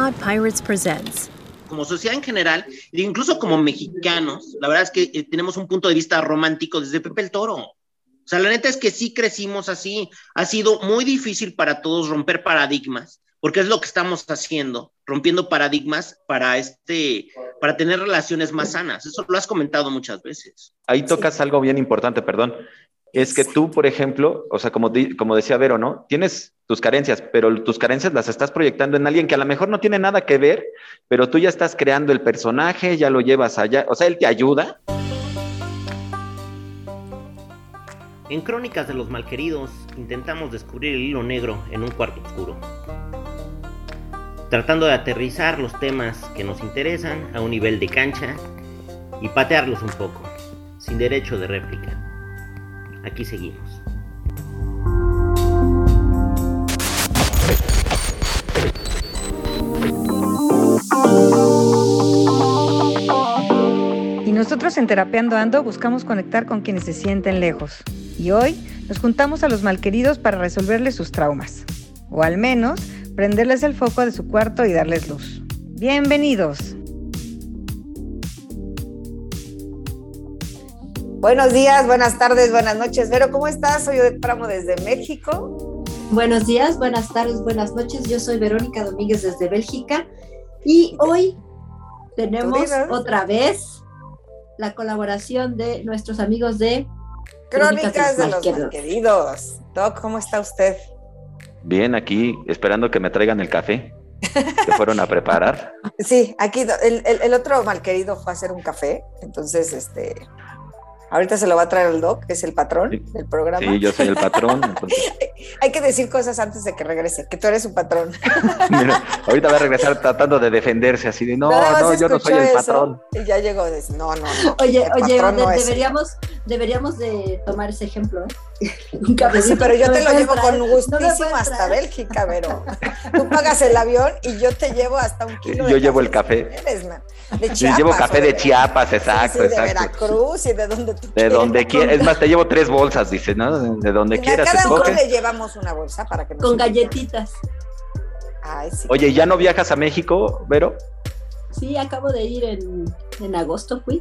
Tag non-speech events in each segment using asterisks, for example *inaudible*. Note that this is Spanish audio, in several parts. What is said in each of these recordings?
Pod Pirates presents. Como sociedad en general, e incluso como mexicanos, la verdad es que eh, tenemos un punto de vista romántico desde Pepe el Toro. O sea, la neta es que sí crecimos así. Ha sido muy difícil para todos romper paradigmas, porque es lo que estamos haciendo, rompiendo paradigmas para este, para tener relaciones más sanas. Eso lo has comentado muchas veces. Ahí tocas algo bien importante, perdón es que tú, por ejemplo, o sea, como, como decía Vero, ¿no? Tienes tus carencias, pero tus carencias las estás proyectando en alguien que a lo mejor no tiene nada que ver, pero tú ya estás creando el personaje, ya lo llevas allá, o sea, él te ayuda. En Crónicas de los Malqueridos intentamos descubrir el hilo negro en un cuarto oscuro, tratando de aterrizar los temas que nos interesan a un nivel de cancha y patearlos un poco, sin derecho de réplica. Aquí seguimos. Y nosotros en Terapeando Ando buscamos conectar con quienes se sienten lejos. Y hoy nos juntamos a los malqueridos para resolverles sus traumas. O al menos prenderles el foco de su cuarto y darles luz. Bienvenidos. Buenos días, buenas tardes, buenas noches. Vero, ¿cómo estás? Soy Odette Pramo desde México. Buenos días, buenas tardes, buenas noches. Yo soy Verónica Domínguez desde Bélgica y hoy tenemos otra vez la colaboración de nuestros amigos de Crónicas, de los Malqueridos. Doc, ¿cómo está usted? Bien, aquí esperando que me traigan el café que fueron a preparar. *laughs* Sí, aquí el, el, el, otro malquerido fue a hacer un café, entonces este Ahorita se lo va a traer el doc, que es el patrón del programa. Sí, yo soy el patrón. *laughs* Hay que decir cosas antes de que regrese, que tú eres su patrón. *laughs* ahorita va a regresar tratando de defenderse así de no, no, yo no soy el patrón. Y ya llegó, de, no, no, Oye, oye, deberíamos, deberíamos de tomar ese ejemplo, ¿eh? *laughs* Un sí, pero yo te lo llevo con gustísimo hasta Bélgica, pero *laughs* tú pagas el avión y yo te llevo hasta un kilo. Yo llevo el café. de Chiapas, yo llevo café de Chiapas, exacto, exacto. De Veracruz y de donde de donde quieras. Es más, te llevo tres bolsas, dice, ¿no? De donde quieras. A cada uno le llevamos una bolsa para que Con galletitas. Ay, sí. Oye, ¿ya no viajas a México, Vero? Sí, acabo de ir en, en agosto, fui.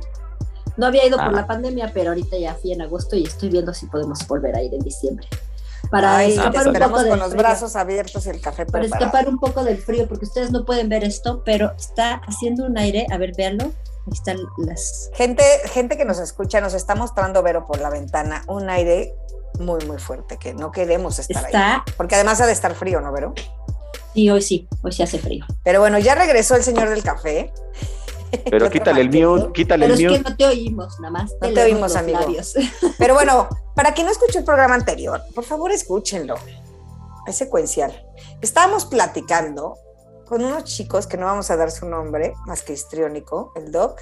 No había ido por ah. la pandemia, pero ahorita ya fui en agosto y estoy viendo si podemos volver a ir en diciembre. Para escapar un poco con los brazos abiertos y el café Para escapar un poco del frío, porque ustedes no pueden ver esto, pero está haciendo un aire, a ver, véanlo, están las... Gente, gente que nos escucha, nos está mostrando, Vero, por la ventana, un aire muy, muy fuerte, que no queremos estar ahí. Porque además ha de estar frío, ¿no, Vero? Sí, hoy sí, hoy sí hace frío. Pero bueno, ya regresó el señor del café. *laughs* Pero quítale el mute, quítale el mute. Pero es que no te oímos, nada más. No te oímos, amigo. *laughs* Pero bueno, para quien no escuchó el programa anterior, por favor escúchenlo. Es secuencial. Estábamos platicando con unos chicos que no vamos a dar su nombre, más que histriónico, el Doc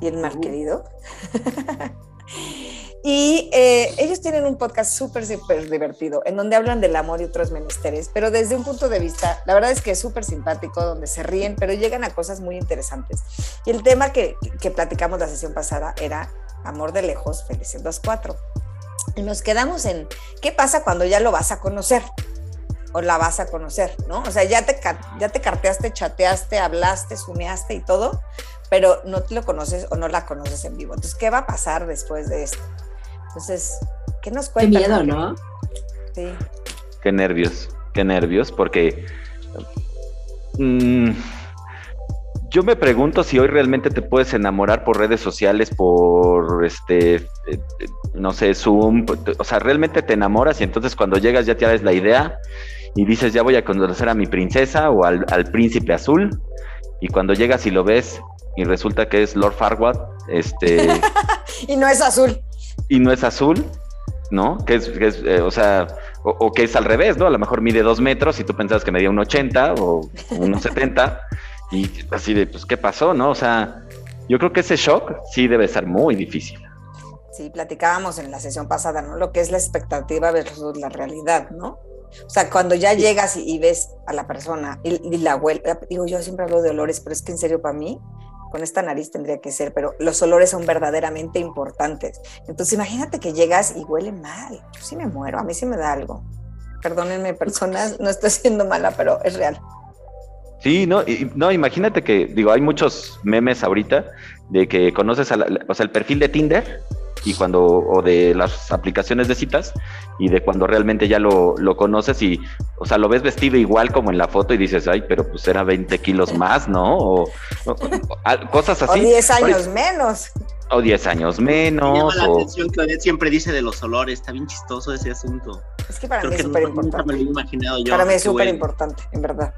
y el mal querido. *laughs* y eh, ellos tienen un podcast súper, súper divertido, en donde hablan del amor y otros menesteres, pero desde un punto de vista, la verdad es que es súper simpático, donde se ríen, pero llegan a cosas muy interesantes. Y el tema que, que platicamos la sesión pasada era amor de lejos, felices los cuatro. Y nos quedamos en, ¿qué pasa cuando ya lo vas a conocer? o la vas a conocer, ¿no? O sea, ya te, ya te carteaste, chateaste, hablaste, sumeaste y todo, pero no te lo conoces o no la conoces en vivo. Entonces, ¿qué va a pasar después de esto? Entonces, ¿qué nos cuenta? Qué miedo, ¿no? Sí. Qué nervios, qué nervios, porque mm, yo me pregunto si hoy realmente te puedes enamorar por redes sociales, por este, eh, no sé, Zoom, o sea, realmente te enamoras y entonces cuando llegas ya tienes la idea y dices, ya voy a conocer a mi princesa o al, príncipe azul, y cuando llegas y lo ves y resulta que es Lord Farquaad, este... *laughs* y no es azul. Y no es azul, ¿no? Que es, eh, o sea, o, que es al revés, ¿no? A lo mejor mide dos metros y tú pensabas que medía un 80 o un 70 *laughs* y así de, pues, ¿qué pasó, no? O sea, yo creo que ese shock sí debe ser muy difícil. Sí, platicábamos en la sesión pasada, ¿no? Lo que es la expectativa versus la realidad, ¿no? O sea, cuando ya llegas y, ves a la persona y, la huele, digo, yo siempre hablo de olores, pero es que en serio para mí, con esta nariz tendría que ser, pero los olores son verdaderamente importantes. Entonces imagínate que llegas y huele mal. Yo sí me muero, a mí sí me da algo. Perdónenme personas, *laughs* no estoy siendo mala, pero es real. Sí, no, no, imagínate que, digo, hay muchos memes ahorita de que conoces, a o sea, el perfil de Tinder y cuando, o de las aplicaciones de citas, y de cuando realmente ya lo, lo, conoces y, o sea, lo ves vestido igual como en la foto y dices, ay, pero pues era 20 kilos más, ¿no? O, cosas así. O 10 años menos. O 10 años menos. Me llama la atención que Odette siempre dice de los olores, está bien chistoso ese asunto. Es que para mí es súper importante. Para mí es súper importante, en verdad.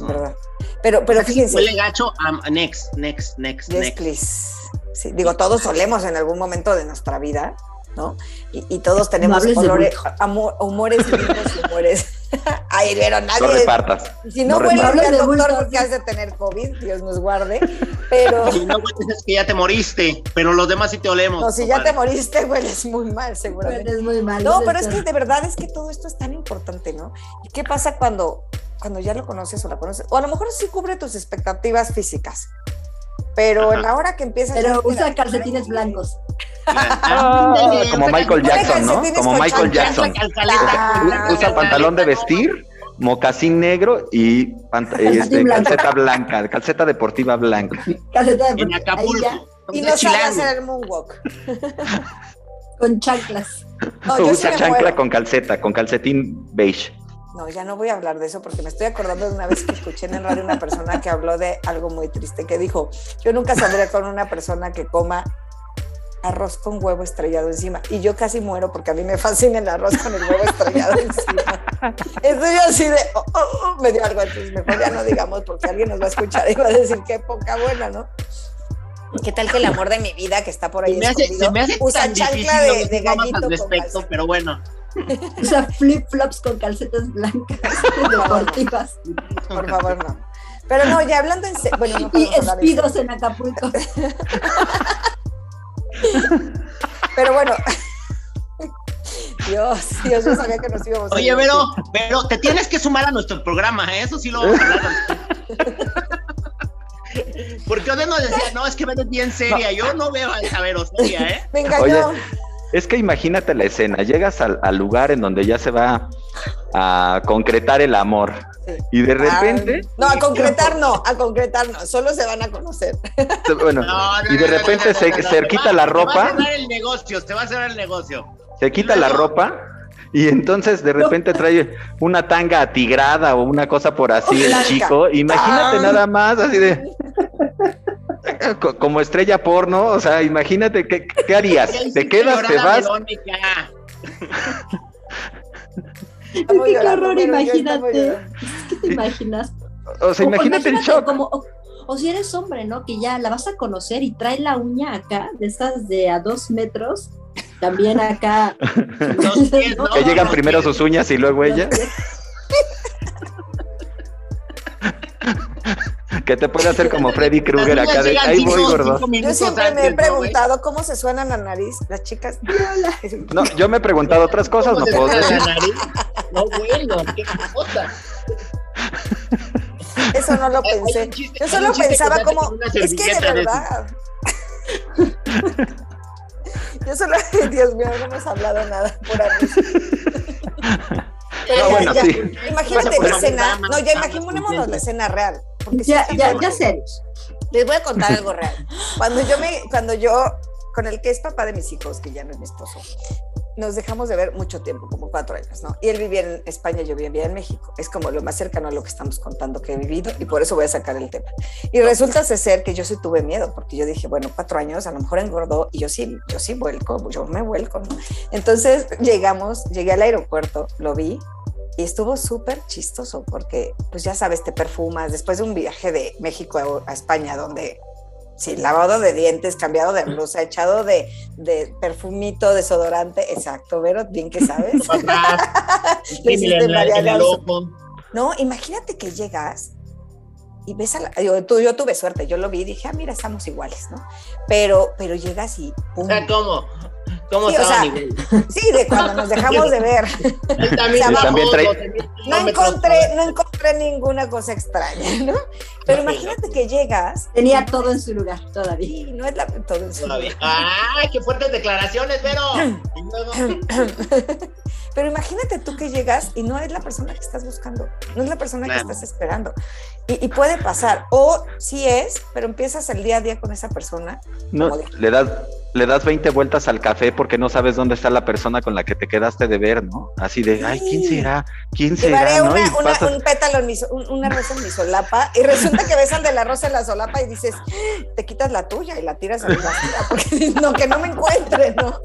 Verdad. Pero, pero fíjense. Huele gacho, next, next, next, next. Please. Sí, digo, todos solemos en algún momento de nuestra vida ¿no? Y, todos tenemos humores lindos y *laughs* humores. *laughs* Ay, pero nadie. No repartas. Si no, no vuelves al doctor porque has de tener COVID, Dios nos guarde. Pero. Si no hueles que ya te moriste, pero los demás sí te olemos. No, si ya te moriste, hueles muy mal, seguramente. Hueles muy mal. No, pero es que de verdad es que todo esto es tan importante, ¿no? ¿Y qué pasa cuando, cuando ya lo conoces o la conoces? O a lo mejor sí cubre tus expectativas físicas. Pero en la hora que empiezas. Pero usa calcetines blancos. Ah, como Michael Jackson, ¿no? Como Michael Jackson. Usa pantalón de vestir, mocasín negro y este, calceta blanca, calceta deportiva blanca. Calceta deportiva. En Acapulco. Y no sabe hacer el moonwalk. con chanclas. Usa chancla con calceta, con calcetín beige. No, ya no voy a hablar de eso porque me estoy acordando de una vez que escuché en el radio una persona que habló de algo muy triste, que dijo, yo nunca saldría con una persona que coma arroz con huevo estrellado encima. Y yo casi muero porque a mí me fascina el arroz con el huevo estrellado encima. Estoy así de, oh, oh, oh, me dio algo, entonces mejor ya no digamos porque alguien nos va a escuchar y va a decir qué poca buena, ¿no? ¿Qué tal que el amor de mi vida que está por ahí se me hace, se me hace usa chancla de, de gallito al respecto, pero bueno. Usa flip-flops con calcetas blancas *laughs* deportivas. Por favor, no. Pero no, ya hablando en serio. Bueno, no y espidos en Acapulco. *laughs* Pero bueno. *laughs* Dios, Dios, yo sabía que nos íbamos a Oye, pero, pero te tienes que sumar a nuestro programa, ¿eh? eso sí lo vamos a hablar. Porque Ode nos decía, no, es que ves bien seria. Yo no veo a ver seria, ¿eh? Me engañó. Es que imagínate la escena, llegas al, lugar en donde ya se va a concretar el amor. Y de repente. no, a concretar no, a concretar no, solo se van a conocer. Bueno, y de repente se, quita la ropa. Se va a cerrar el negocio, se va a cerrar el negocio. Se quita la ropa y entonces de repente trae una tanga atigrada o una cosa por así el chico. Imagínate nada más, así de *laughs* como estrella porno, o sea, imagínate, ¿qué, qué harías? ¿Te quedas, te vas? *laughs* qué horror, imagínate. ¿Qué te imaginas? O sea, imagínate el shock. o, si eres hombre, ¿no? Que ya la vas a conocer y trae la uña acá, de esas de a dos metros, también acá. *laughs* Que llegan primero sus uñas y luego ella. Que te puede hacer como Freddy Krueger acá de ahí voy gordo. Yo siempre me he preguntado cómo se suenan la nariz las chicas. *laughs* No, yo me he preguntado otras cosas, no puedo decir. No, bueno, qué cosa. Eso no lo pensé. Yo solo pensaba como, es que de verdad. *laughs* Yo solo, Dios mío, no hemos hablado nada por *laughs* ahí. Pero bueno, sí. Imagínate la escena. No, ya imaginémonos la escena real. Porque ya, ya, ya sé. Les voy a contar *laughs* algo real. Cuando yo me, cuando yo, con el que es papá de mis hijos, que ya no es mi esposo, nos dejamos de ver mucho tiempo, como cuatro años, ¿no? Y él vivía en España, yo vivía en México. Es como lo más cercano a lo que estamos contando que he vivido y por eso voy a sacar el tema. Y resulta ser que yo sí tuve miedo, porque yo dije, bueno, cuatro años, a lo mejor engordó y yo sí, yo sí vuelco, yo me vuelco, ¿no? Entonces llegamos, llegué al aeropuerto, lo vi y estuvo súper chistoso porque, pues ya sabes, te perfumas después de un viaje de México a, España donde, sí, lavado de dientes, cambiado de blusa, echado de, de perfumito, desodorante, exacto, Vero, bien que sabes. *laughs* *laughs* no, imagínate que llegas y ves a la, yo, tú, yo tuve suerte, yo lo vi y dije, ah, mira, estamos iguales, ¿no? Pero, pero llegas y... ¿cómo? ¿Cómo Sí, o sea? Sí, de cuando nos dejamos de ver. Él también, Yo bajó también traí- 12,000 No encontré, no encontré ninguna cosa extraña, ¿no? Pero imagínate que llegas Tenía todo en su lugar todavía. y no es la todo en su todavía. ¡Ay, qué fuertes declaraciones, Vero! *clears throat* Pero imagínate tú que llegas y no es la persona que estás buscando, no es la persona Claro. que estás esperando. Y, y puede pasar, o sí es, pero empiezas el día a día con esa persona. No, le das, le das 20 vueltas al café porque no sabes dónde está la persona con la que te quedaste de ver, ¿no? Así de, ay, ¿quién será? ¿Quién Llevaré será? ¿no? una, Y una- pasas- un pétalo, en mi, un- una rosa en mi solapa y resulta que ves al de la rosa en la solapa y dices, te quitas la tuya y la tiras a la porque *laughs* no, que no me encuentre, ¿no?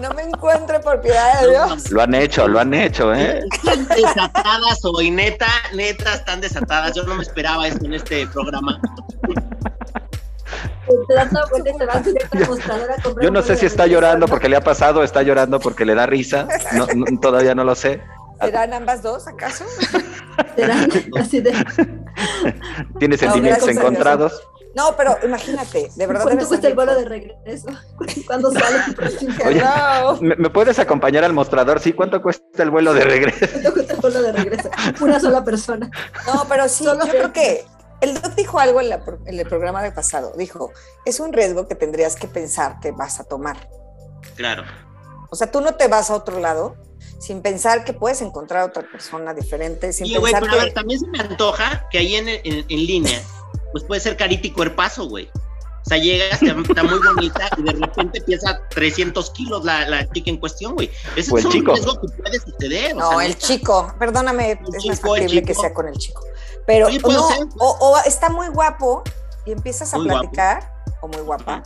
No me encuentre por piedad de Dios. Lo han hecho, lo han hecho, ¿eh? Están desatadas hoy, neta, neta, están desatadas. Yo no me esperaba esto en este programa. Yo no sé si está llorando ¿no? porque le ha pasado, está llorando porque le da risa. No, no, todavía no lo sé. ¿Serán ambas dos acaso? Serán *laughs* así de Tiene sentimientos encontrados. No, pero imagínate, de verdad ¿Cuánto cuesta el vuelo de regreso? *laughs* ¿Cuándo sale tu próximo? Oye. Hello. ¿Me, me puedes acompañar al mostrador? Sí, ¿cuánto cuesta el vuelo de regreso? *laughs* ¿Cuánto cuesta el vuelo de regreso? Una sola persona. No, pero sí, Solo yo ve- creo que el doc dijo algo en, la en el programa de pasado. Dijo, es un riesgo que tendrías que pensar que vas a tomar. Claro. O sea, tú no te vas a otro lado sin pensar que puedes encontrar a otra persona diferente, sin Sí, güey, pensar pero a que... ver, también se me antoja que ahí en, en, en línea, pues puede ser carita y cuerpazo, güey. O sea, llegas, está muy bonita y de repente pesa 300 kilos la, la chica en cuestión, güey. Ese O es el un chico. riesgo que puede suceder. o No, sea, el neta. chico, perdóname, es más chico, el factible que sea con el chico. Pero Oye, no, ser. o, o está muy guapo y empiezas a Muy guapo. platicar, o muy guapa.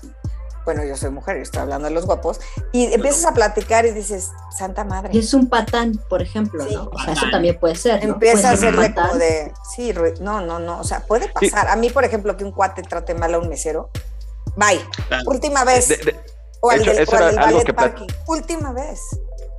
Bueno, yo soy mujer, yo estoy hablando de los guapos, y empiezas a platicar y dices, Santa Madre. Y es un patán, por ejemplo, Sí. ¿no? O sea, eso también puede ser. ¿no? Empieza a ser como de, sí, no, no, no, o sea, puede pasar. A mí, por ejemplo, que un cuate trate mal a un mesero, bye, Claro. última vez, De- de- o al hecho, del, eso o al era del algo ballet parking, última vez.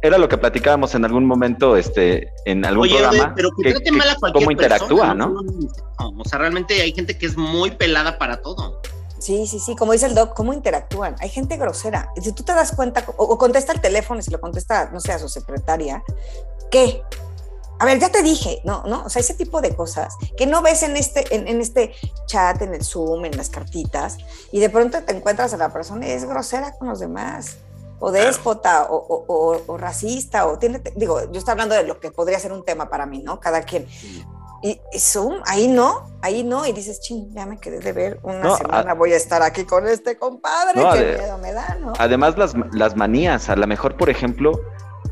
Era lo que platicábamos en algún momento este, en algún Oye, programa. pero que, que- mal a cualquier cómo interactúa, persona, ¿no? No, O sea, realmente hay gente que es muy pelada para todo. Sí, sí, sí, como dice el doc, cómo interactúan. Hay gente grosera. Si tú te das cuenta, o, o contesta el teléfono y se lo contesta, no sé, a su secretaria, ¿qué? A ver, ya te dije, no, no, o sea, ese tipo de cosas que no ves en este, en, en este chat, en el Zoom, en las cartitas, y de pronto te encuentras a la persona y es grosera con los demás, o déspota, o, o- o- o racista, o tiene, digo, yo estoy hablando de lo que podría ser un tema para mí, ¿no? Cada quien. Y, y Zoom, ahí no, ahí no, y dices, ching, ya me quedé de ver una No, semana, voy a estar aquí con este compadre, No, qué de- miedo me da, ¿no? Además, las, las manías, a lo mejor, por ejemplo,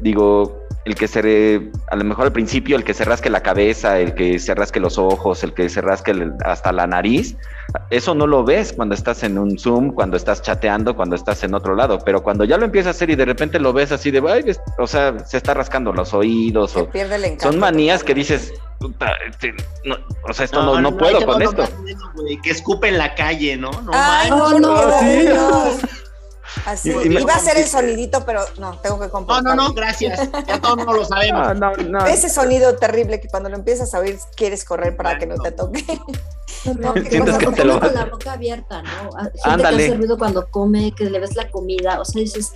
digo, el que se, a lo mejor al principio, el que se rasque la cabeza, el que se rasque los ojos, el que se rasque el- hasta la nariz, eso no lo ves cuando estás en un Zoom, cuando estás chateando, cuando estás en otro lado, pero cuando ya lo empiezas a hacer y de repente lo ves así de, o sea, se está rascando los oídos, Se o pierde el encanto. son manías que dices, "Puta, este, no, o sea, esto no, no, puedo con esto. bueno, que escupe en la calle, ¿no? No Ay, manches. no, no, no, sí. *laughs* no. Así, Y- iba a hacer el sonidito, pero no, tengo que No, comportarme. no, no, gracias. Ya todos no lo sabemos. No, no, no. Ese sonido terrible que cuando lo empiezas a oír quieres correr para que no te toque. No, que Sientes que te lo con la boca abierta, ¿no? Gente Ándale. que hace ruido cuando come, que le ves la comida, o sea, dices,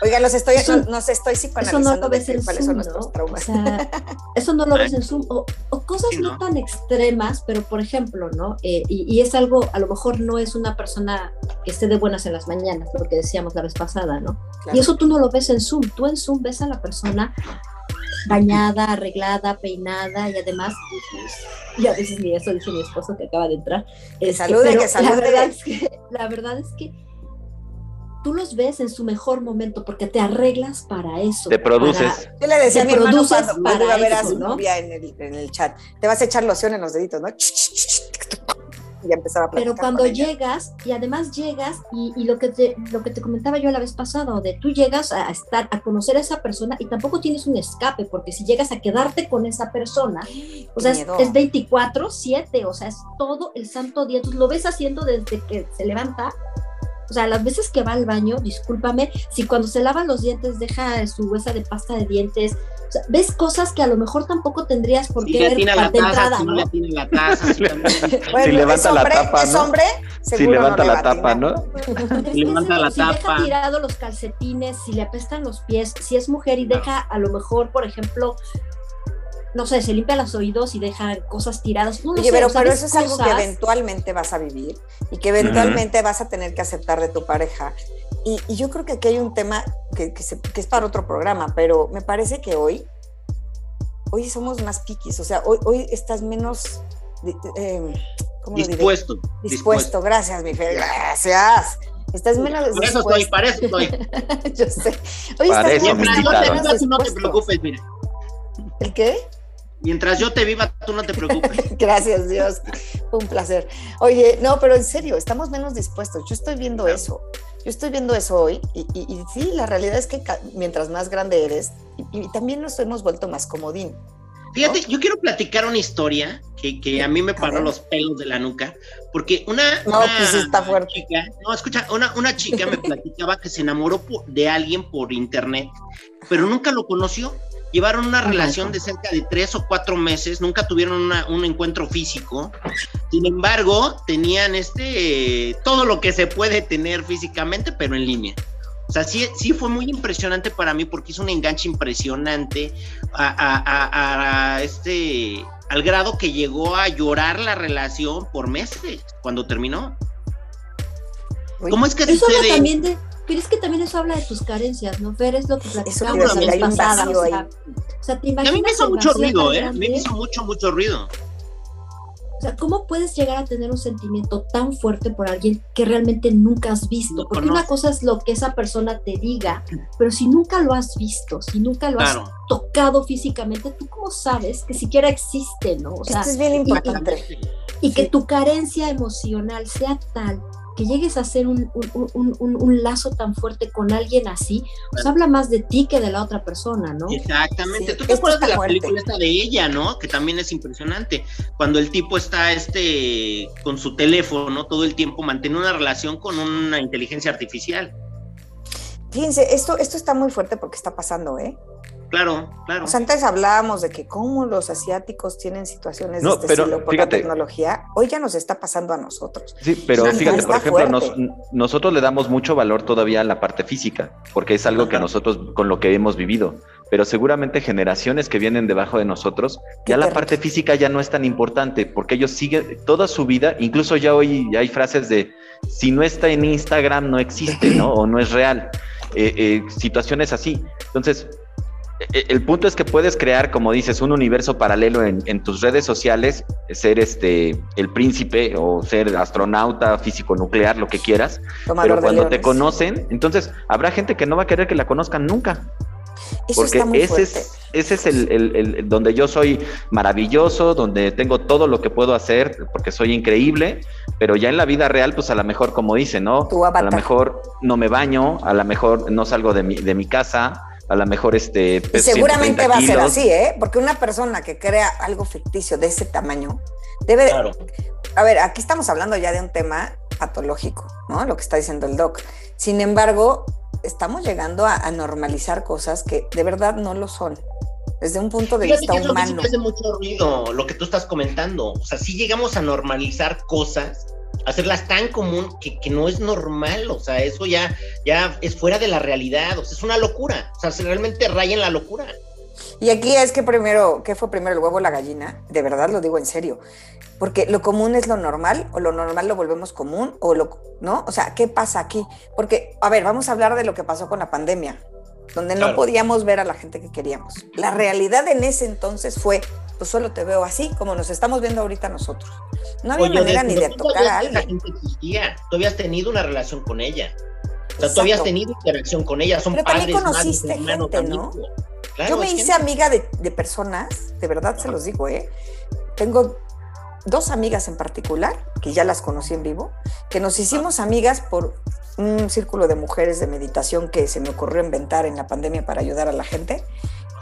Oigan, los estoy, Eso- no, nos estoy eso no psicoanalizando lo ves en cuáles Zoom, son ¿no? nuestros O traumas. sea, eso no lo ves en Zoom, o, o cosas Sí, no. ¿no? tan extremas, pero por ejemplo, ¿no? Eh, y, y es algo, a lo mejor no es una persona que esté de buenas en las mañanas, lo que decíamos la vez pasada, ¿no? Claro. Y eso tú no lo ves en Zoom, tú en Zoom ves a la persona bañada, arreglada, peinada y además, y a veces ni eso dice mi esposo que acaba de entrar. Este, salude, que salude. La verdad, es que, la verdad es que tú los ves en su mejor momento porque te arreglas para eso. Te para- produces. Yo le decía a Te mi hermano cuando cuando iba a para ver a su ¿no? novia en el, en el chat, te vas a echar loción en los deditos, ¿no? Y ya empezaba a platicar Pero cuando con llegas, y además llegas, y, y lo, que te, lo que te comentaba yo la vez pasada, de tú llegas a estar, a conocer a esa persona y tampoco tienes un escape, porque si llegas a quedarte con esa persona, o sea, es, es 24-7, o sea, es todo el santo día. Entonces lo ves haciendo desde que se levanta. O sea, las veces que va al baño, discúlpame, si cuando se lava los dientes deja su huesa de pasta de dientes ves cosas que a lo mejor tampoco tendrías por si qué ver la entrada, si ¿no? le atina la taza, si, *laughs* bueno, si levanta es hombre, la tapa, es ¿no? hombre, Si levanta no la tapa. ¿no? *laughs* Es levanta la si deja tirado los calcetines, si le apestan los pies, si es mujer y deja a lo mejor, por ejemplo, no sé, se limpia los oídos y deja cosas tiradas. No Oye, sé, pero, pero eso es algo que eventualmente vas a vivir y que eventualmente vas a tener que aceptar de tu pareja. Y, y yo creo que aquí hay un tema que, que se- que es para otro programa, pero me parece que hoy, hoy somos más piquis, o sea, hoy, hoy estás menos, eh, ¿cómo lo diré? dispuesto, Dispuesto, gracias, mi Fer, gracias. Estás menos Por eso estoy, dispuesto. para eso estoy. *laughs* Yo sé. Hoy Para estás eso menos no te preocupes, mira. ¿El qué? Mientras yo te viva, tú no te preocupes. *laughs* Gracias, Dios. Un placer. Oye, no, pero en serio, estamos menos dispuestos. Yo estoy viendo eso. Yo estoy viendo eso hoy y, y- y sí, la realidad es que mientras más grande eres, y, y también nos hemos vuelto más comodín. Fíjate, yo quiero platicar una historia que, que a mí me paró los pelos de la nuca, porque una, No, una pues está fuerte. chica, no, escucha, una, una chica me *laughs* platicaba que se enamoró de alguien por internet, pero nunca lo conoció. Llevaron una relación de cerca de tres o cuatro meses, nunca tuvieron una- un encuentro físico. Sin embargo, tenían este todo lo que se puede tener físicamente, pero en línea. O sea, sí, sí fue muy impresionante para mí porque hizo un enganche impresionante a, a- a- a este al grado que llegó a llorar la relación por meses cuando terminó. ¿Cómo es que Eso sucede? también de, pero es que también eso habla de tus carencias, ¿no, Fer? Es lo que platicamos te la vez pasada. O sea, o sea, te Y a imaginas mí me hizo mucho ruido, ¿eh? A mí me hizo mucho, mucho ruido. O sea, ¿cómo puedes llegar a tener un sentimiento tan fuerte por alguien que realmente nunca has visto? No Porque una cosa es lo que esa persona te diga, pero si nunca lo has visto, si nunca lo has tocado físicamente, ¿tú cómo sabes que siquiera existe, no? O sea, Esto es bien importante. y que tu carencia emocional sea tal que llegues a hacer un, un- un- un- un lazo tan fuerte con alguien así, pues habla más de ti que de la otra persona, ¿no? Exactamente. Sí, ¿Tú te esto acuerdas de está la fuerte. película esta de ella, no? Que también es impresionante. Cuando el tipo está este con su teléfono todo el tiempo mantiene una relación con una inteligencia artificial. Fíjense, esto, esto está muy fuerte porque está pasando, ¿eh? Claro, claro. O sea, antes hablábamos de que cómo los asiáticos tienen situaciones No, de este pero estilo por fíjate. la tecnología. Hoy ya nos está pasando a nosotros. Sí, pero Sí, fíjate, por ejemplo, nos- nosotros le damos mucho valor todavía a la parte física, porque es algo que Ajá. nosotros con lo que hemos vivido, pero seguramente generaciones que vienen debajo de nosotros, Qué ya la parte física ya no es tan importante, porque ellos siguen toda su vida, incluso ya hoy hay frases de, si no está en Instagram no existe, *clears throat* ¿no? O no es real. Eh, eh, situaciones así. Entonces, el punto es que puedes crear, como dices, un universo paralelo en, en tus redes sociales, ser este el príncipe o ser astronauta, físico nuclear, lo que quieras. Tomador Pero cuando te conocen, entonces habrá gente que no va a querer que la conozcan nunca. Eso Porque está muy ese fuerte. es, ese es el, el- el- donde yo soy maravilloso, donde tengo todo lo que puedo hacer, porque soy increíble, pero ya en la vida real, pues a lo mejor, como dice, ¿no? A lo mejor no me baño, a lo mejor no salgo de mi, de mi casa, a lo mejor este... Y peso seguramente 130 va a ser así, ¿eh? Porque una persona que crea algo ficticio de ese tamaño debe de- Claro. A ver, aquí estamos hablando ya de un tema patológico, ¿no? Lo que está diciendo el doc. Sin embargo, estamos llegando a, a normalizar cosas que de verdad no lo son. Desde un punto de Fíjate vista que sí humano. me hace mucho ruido lo que tú estás comentando. O sea, si llegamos a normalizar cosas, hacerlas tan común que, que no es normal. O sea, eso ya, ya es fuera de la realidad. O sea, es una locura. O sea, se realmente raya en la locura. Y aquí es que primero, ¿qué fue primero, el huevo o la gallina? De verdad lo digo en serio. Porque lo común es lo normal, o lo normal lo volvemos común, o lo, ¿no? O sea, ¿qué pasa aquí? Porque, a ver, vamos a hablar de lo que pasó con la pandemia, donde no podíamos ver a la gente que queríamos. La realidad en ese entonces fue, pues solo te veo así, como nos estamos viendo ahorita nosotros. No había Oye, manera ni de tocar a que La alguien. gente existía. Tú habías tenido una relación con ella. O sea, tú habías tenido interacción con ella. Son Pero también padres, conociste madres, hermanos, gente, ¿no? Claro, Yo me hice amiga de, de personas, de verdad se los digo, ¿eh? Tengo dos amigas en particular, que ya las conocí en vivo, que nos hicimos amigas por un círculo de mujeres de meditación que se me ocurrió inventar en la pandemia para ayudar a la gente.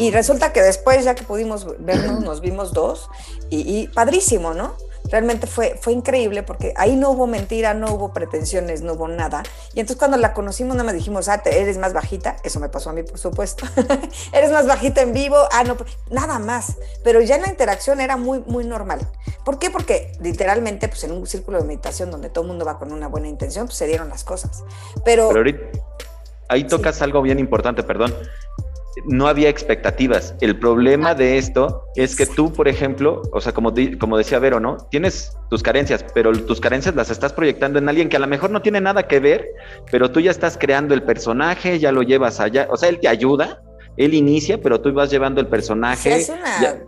Y resulta que después, ya que pudimos vernos, nos vimos dos y, y padrísimo, ¿no? Realmente fue, fue increíble porque ahí no hubo mentira, no hubo pretensiones, no hubo nada. Y entonces cuando la conocimos, nada más dijimos, ah, eres más bajita. Eso me pasó a mí, por supuesto. *laughs* eres más bajita en vivo. Ah, no, nada más. Pero ya la interacción era muy, muy normal. ¿Por qué? Porque literalmente, pues en un círculo de meditación donde todo el mundo va con una buena intención, pues se dieron las cosas. Pero, Pero ahorita, ahí tocas algo bien importante, perdón no había expectativas. El problema de esto es que tú, por ejemplo, o sea, como, como decía Vero, ¿no? Tienes tus carencias, pero tus carencias las estás proyectando en alguien que a lo mejor no tiene nada que ver, pero tú ya estás creando el personaje, ya lo llevas allá, o sea, él te ayuda, él inicia, pero tú vas llevando el personaje. es una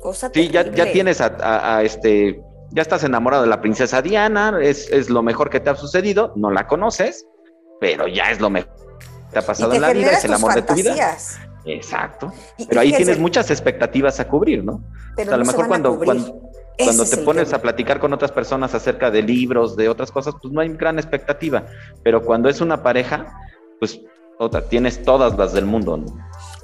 cosa Sí, ya, ya tienes a, este, ya estás enamorado de la princesa Diana, es, es lo mejor que te ha sucedido, no la conoces, pero ya es lo mejor te ha pasado en la vida, es el amor de tu vida. Exacto. Pero ahí tienes muchas expectativas a cubrir, ¿no? Pero a lo mejor cuando, cuando, te pones a platicar con otras personas acerca de libros, de otras cosas, pues no hay gran expectativa. Pero cuando es una pareja, pues otra, tienes todas las del mundo, ¿no?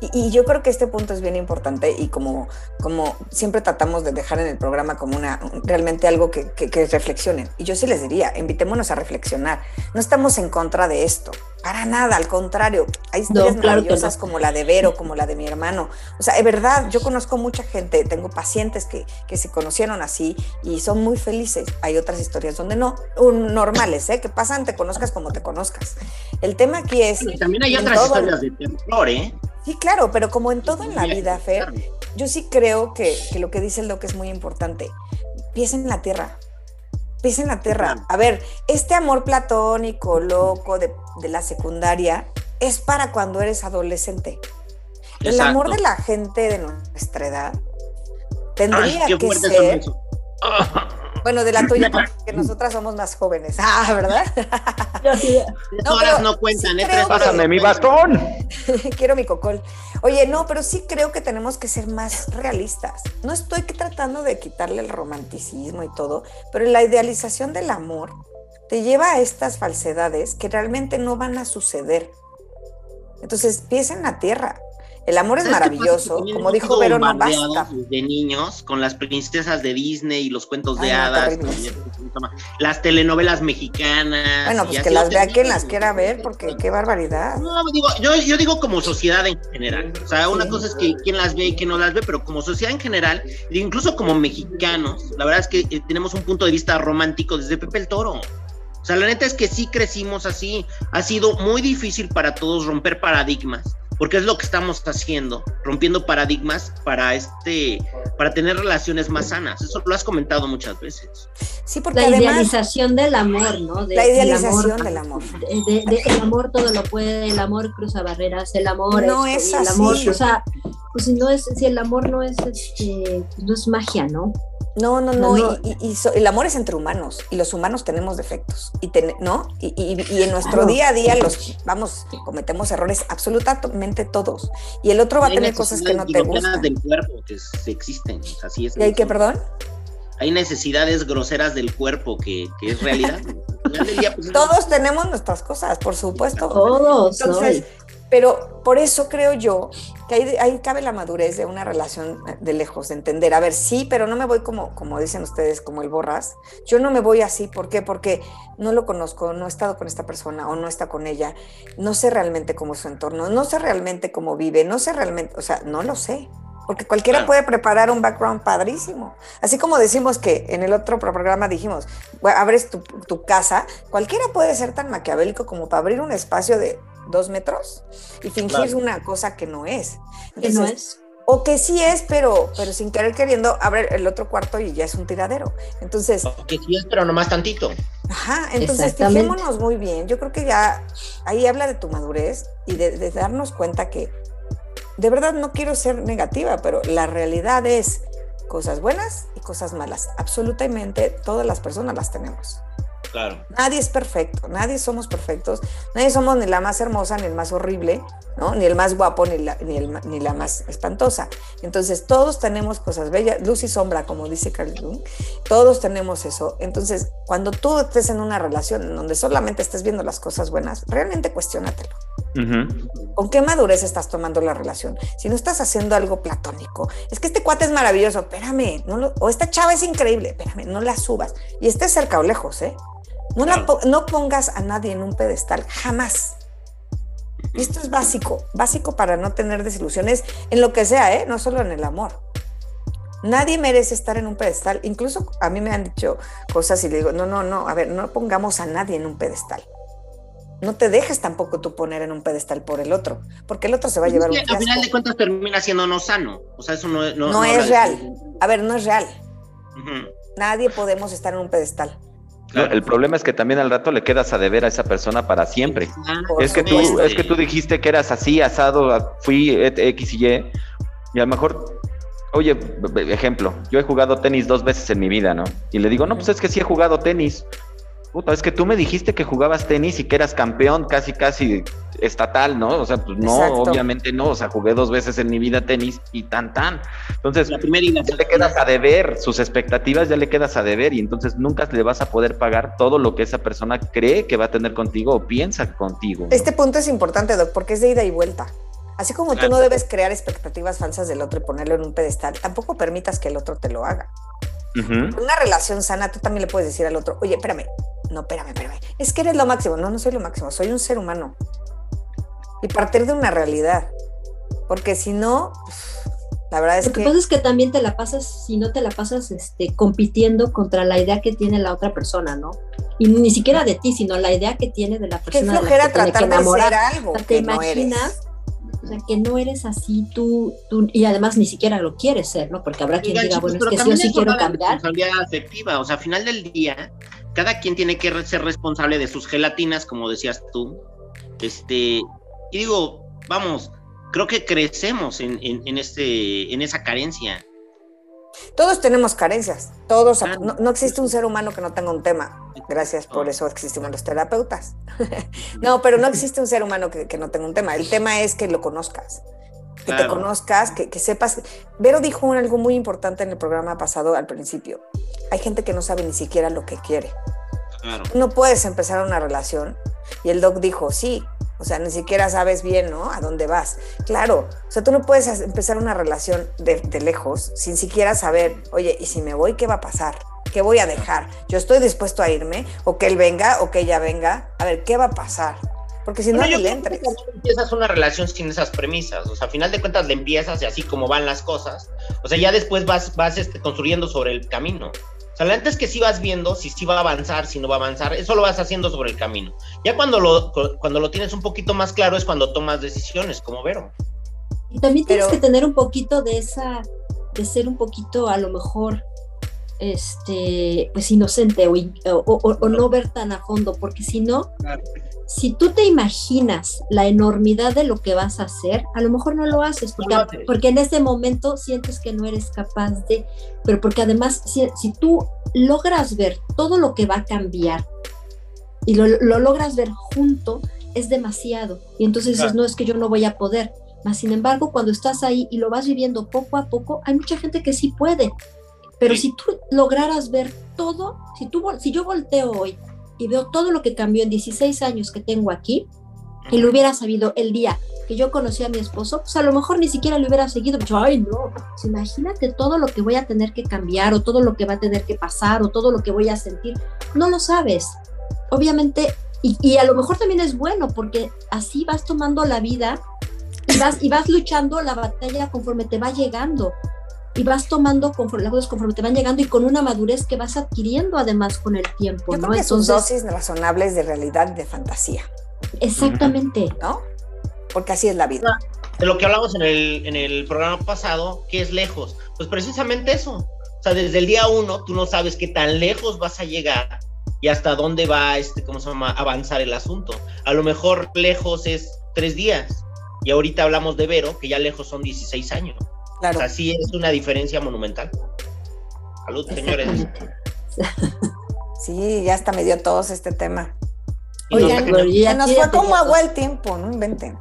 Y, yo creo que este punto es bien importante y como, como siempre tratamos de dejar en el programa como una realmente algo que, que, reflexionen. Y yo sí les diría, invitémonos a reflexionar. No estamos en contra de esto, para nada, al contrario. Hay historias maravillosas como la de Vero, como la de mi hermano. O sea, es verdad, yo conozco mucha gente, tengo pacientes que, que se conocieron así y son muy felices. Hay otras historias donde no, normales, ¿eh? que pasan, te conozcas como te conozcas. El tema aquí es... Y también hay otras historias de terror, ¿eh? Sí, claro, pero como en todo en la vida, Fer, yo sí creo que, lo que dice el doc es muy importante. Piensa en la tierra. Piensa en la tierra. A ver, este amor platónico, loco, de, la secundaria, es para cuando eres adolescente. El amor de la gente de nuestra edad tendría que ser. Bueno, de la tuya, porque nosotras somos más jóvenes. *laughs* Ah, ¿verdad? no, horas no cuentan, ¿eh? Pásame mi bastón. *laughs* Quiero mi cocol. Oye, no, pero sí creo que tenemos que ser más realistas. No estoy tratando de quitarle el romanticismo y todo, pero la idealización del amor te lleva a estas falsedades que realmente no van a suceder. Entonces, piensa en la tierra. El amor es maravilloso, como dijo Vero, no basta. De niños, con las princesas de Disney y los cuentos de hadas, las telenovelas mexicanas. Bueno, pues que las vea quien las quiera ver, porque qué barbaridad. No, digo, yo, yo digo como sociedad en general. O sea, una cosa es que quién las ve y quién no las ve, pero como sociedad en general, incluso como mexicanos, la verdad es que eh, tenemos un punto de vista romántico desde Pepe el Toro. O sea, la neta es que sí crecimos así. Ha sido muy difícil para todos romper paradigmas porque es lo que estamos haciendo, rompiendo paradigmas para este, para tener relaciones más sanas. Eso lo has comentado muchas veces. Sí, porque la idealización del amor, ¿no? la idealización del amor. De, el amor todo lo puede, el amor cruza barreras, el amor no es así. el amor, o sea, pues si no es, si el amor no es, este, pues no es magia, ¿no? No, no, no, y, el amor es entre humanos y los humanos tenemos defectos, y ¿no? Y, en nuestro día a día los, vamos, cometemos errores absolutamente todos, y el otro va a tener cosas que no te gustan. del cuerpo que existen, así es. ¿Y hay que, perdón? Hay necesidades groseras del cuerpo que, es realidad. *laughs* Pues, todos tenemos nuestras cosas, por supuesto. Todos. Entonces, pero por eso creo yo que ahí, cabe la madurez de una relación de lejos, de entender, a ver, sí, pero no me voy como, como dicen ustedes, como el borras. Yo no me voy así, ¿por qué? Porque no lo conozco, no he estado con esta persona o no está con ella, no sé realmente cómo es su entorno, no sé realmente cómo vive, no sé realmente, o sea, no lo sé. Porque cualquiera puede preparar un background padrísimo. Así como decimos que en el otro programa dijimos, abres tu, tu casa, cualquiera puede ser tan maquiavélico como para abrir un espacio de dos metros y fingir una cosa que no es. que no es. O que sí es, pero, pero sin querer queriendo, abre el otro cuarto y ya es un tiradero. Entonces. O que sí es, pero nomás tantito. Ajá, entonces fijémonos muy bien. Yo creo que ya ahí habla de tu madurez y de, darnos cuenta que de verdad no quiero ser negativa, pero la realidad es cosas buenas y cosas malas. Absolutamente todas las personas las tenemos. Nadie es perfecto, nadie somos perfectos, nadie somos ni la más hermosa, ni el más horrible, ¿no? Ni el más guapo, ni la, ni, ni la más espantosa. Entonces, todos tenemos cosas bellas, luz y sombra, como dice Carl Jung, todos tenemos eso. Entonces, cuando tú estés en una relación en donde solamente estés viendo las cosas buenas, realmente cuestionatelo. ¿Con qué madurez estás tomando la relación? Si no estás haciendo algo platónico, es que este cuate es maravilloso, espérame, no o esta chava es increíble, espérame, no la subas. Y esté cerca o lejos, ¿eh? No, no pongas a nadie en un pedestal, jamás. Y esto es básico, básico para no tener desilusiones en lo que sea, ¿eh? No solo en el amor. Nadie merece estar en un pedestal. Incluso a mí me han dicho cosas y le digo, no, no, no, a ver, no pongamos a nadie en un pedestal no te dejes tampoco tú poner en un pedestal por el otro, porque el otro se va a llevar un Al final de cuentas termina siendo no sano, o sea, eso no, no, no es real. A ver, no es real. Nadie podemos estar en un pedestal. El problema es que también al rato le quedas a deber a esa persona para siempre. es que tú, es que tú dijiste que eras así, asado, fui X y Y, y a lo mejor, oye, ejemplo, yo he jugado tenis dos veces en mi vida, ¿no? Y le digo, no, pues es que sí he jugado tenis. Puta, es que tú me dijiste que jugabas tenis y que eras campeón casi, casi estatal, ¿no? O sea, pues no, obviamente no. O sea, jugué dos veces en mi vida tenis y tan, tan. Entonces, la primera ya le quedas a deber, sus expectativas ya le quedas a deber y entonces nunca le vas a poder pagar todo lo que esa persona cree que va a tener contigo o piensa contigo. Este punto es importante, Doc, porque es de ida y vuelta. Así como tú no debes crear expectativas falsas del otro y ponerlo en un pedestal, tampoco permitas que el otro te lo haga. Una relación sana, tú también le puedes decir al otro, oye, espérame, no, espérame, espérame, es que eres lo máximo. No, no soy lo máximo, soy un ser humano. Y partir de una realidad. Porque si no, la verdad es que... Lo que pasa es que también te la pasas, si no te la pasas este, compitiendo contra la idea que tiene la otra persona, ¿no? Y ni siquiera de ti, sino la idea que tiene de la persona. Qué flojera tratar de ser algo. te imaginas o sea, que no eres así tú, tú, y además ni siquiera lo quieres ser, ¿no? Porque habrá quien diga, bueno, es que yo sí quiero cambiar. Responsabilidad afectiva, o sea, al final del día, cada quien tiene que ser responsable de sus gelatinas, como decías tú. Este, y digo, vamos, creo que crecemos en, en, este, en esa carencia. Todos tenemos carencias, todos, no, existe un ser humano que no tenga un tema, gracias por eso existimos los terapeutas. *laughs* no, pero no existe un ser humano que, no tenga un tema, el tema es que lo conozcas, que te conozcas, que, que, sepas. Vero dijo algo muy importante en el programa pasado al principio, hay gente que no sabe ni siquiera lo que quiere. No puedes empezar una relación y el doc dijo, sí, o sea, ni siquiera sabes bien, ¿no? A dónde vas. Claro, o sea, tú no puedes empezar una relación de, lejos sin siquiera saber, oye, ¿y si me voy, qué va a pasar? ¿Qué voy a dejar? ¿Yo estoy dispuesto a irme? ¿O que él venga? ¿O que ella venga? A ver, ¿qué va a pasar? Porque si no, no le entres. empiezas una relación sin esas premisas. O sea, a final de cuentas le empiezas y así como van las cosas. O sea, ya después vas, vas este, construyendo sobre el camino. O sea, antes que sí vas viendo si sí va a avanzar, si no va a avanzar, eso lo vas haciendo sobre el camino. Ya cuando lo, cuando lo tienes un poquito más claro es cuando tomas decisiones, como Vero. Y también tienes que tener un poquito de esa, de ser un poquito a lo mejor, este, pues inocente o, no ver tan a fondo, porque si no, si tú te imaginas la enormidad de lo que vas a hacer, a lo mejor no lo haces, porque, porque en ese momento sientes que no eres capaz de, pero porque además si, tú logras ver todo lo que va a cambiar y lo, logras ver junto, es demasiado. Y entonces dices, no, es que yo no voy a poder. Mas, sin embargo, cuando estás ahí y lo vas viviendo poco a poco, hay mucha gente que sí puede. Pero si tú lograras ver todo, si, tú, si yo volteo hoy y veo todo lo que cambió en 16 años que tengo aquí, y lo hubiera sabido el día que yo conocí a mi esposo, pues a lo mejor ni siquiera lo hubiera seguido. Pues, ay, no, pues imagínate todo lo que voy a tener que cambiar, o todo lo que va a tener que pasar, o todo lo que voy a sentir. No lo sabes. Obviamente, y, y a lo mejor también es bueno, porque así vas tomando la vida y vas, y vas luchando la batalla conforme te va llegando y vas tomando conforme las cosas conforme te van llegando y con una madurez que vas adquiriendo además con el tiempo. Yo ¿no? creo que son dosis razonables de realidad y de fantasía. Exactamente. ¿No? Porque así es la vida. De lo que hablamos en el, en el programa pasado, que es lejos. Pues precisamente eso. O sea, desde el día uno tú no sabes qué tan lejos vas a llegar y hasta dónde va, este, ¿cómo se llama?, avanzar el asunto. A lo mejor lejos es tres días. Y ahorita hablamos de Vero, que ya lejos son 16 años. Claro. Así es una diferencia monumental. Salud, señores. *laughs* Sí, ya hasta me dio todos este tema. Oigan, se nos fue como agua el tiempo, no inventen.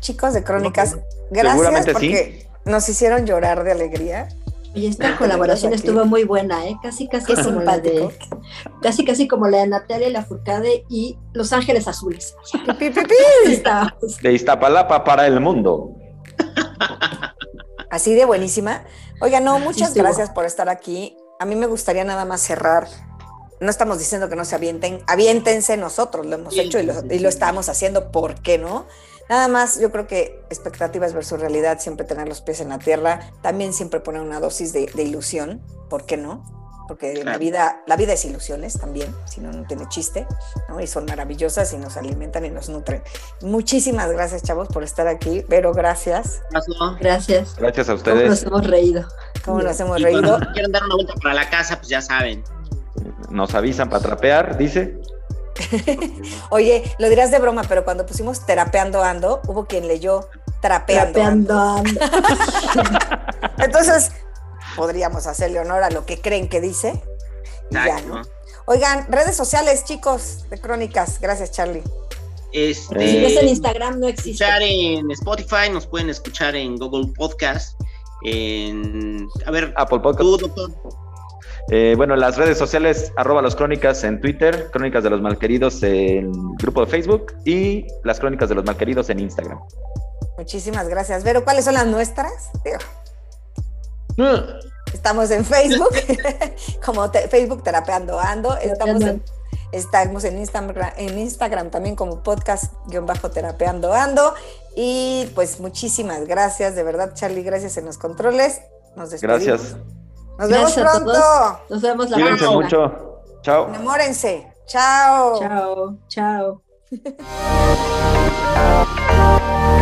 Chicos de Crónicas, gracias porque nos hicieron llorar de alegría. Oye, esta colaboración estuvo muy buena, ¿eh? Casi, casi como la de, casi, casi como la de Natalia Lafourcade y Los Ángeles Azules. de Iztapalapa para el mundo. *laughs* Así de buenísima. Oiga, no, muchas gracias por estar aquí. A mí me gustaría nada más cerrar. No estamos diciendo que no se avienten, aviéntense nosotros, lo hemos hecho y lo, y lo estamos haciendo, ¿por qué no? Nada más, yo creo que expectativas versus realidad, siempre tener los pies en la tierra, también siempre poner una dosis de, ilusión, ¿por qué no? Porque la vida, la vida es ilusiones también, si no, no tiene chiste, ¿no? Y son maravillosas y nos alimentan y nos nutren. Muchísimas gracias, chavos, por estar aquí. Pero gracias. Gracias. Gracias a ustedes. ¿Cómo nos hemos reído? ¿Cómo nos hemos reído? Si quieren dar una vuelta para la casa, pues ya saben. Nos avisan para trapear, dice. *laughs* Oye, lo dirás de broma, pero cuando pusimos terapeando ando, hubo quien leyó trapeando, ando. *laughs* Entonces, podríamos hacerle honor a lo que creen que dice. ya, ¿no? Oigan, redes sociales, chicos, de crónicas. Gracias, Charlie. Este, si ves en Instagram no existe. Escuchar en Spotify, nos pueden escuchar en Google Podcast, en a ver, Apple Podcast. Eh, bueno, las redes sociales, arroba los crónicas en Twitter, crónicas de los malqueridos en grupo de Facebook y las crónicas de los malqueridos en Instagram. Muchísimas gracias. Vero, ¿cuáles son las nuestras? *laughs* Estamos en Facebook, *laughs* como Facebook Terapeando Ando. Estamos en, estamos en Instagram, en Instagram también como podcast-terapeando Ando. Y pues muchísimas gracias, de verdad, Charlie, gracias en los controles. Nos despedimos. Gracias. Nos vemos pronto. Nos vemos la próxima. mucho. Chao. Enamórense. Chao. Chao. Chao. *laughs*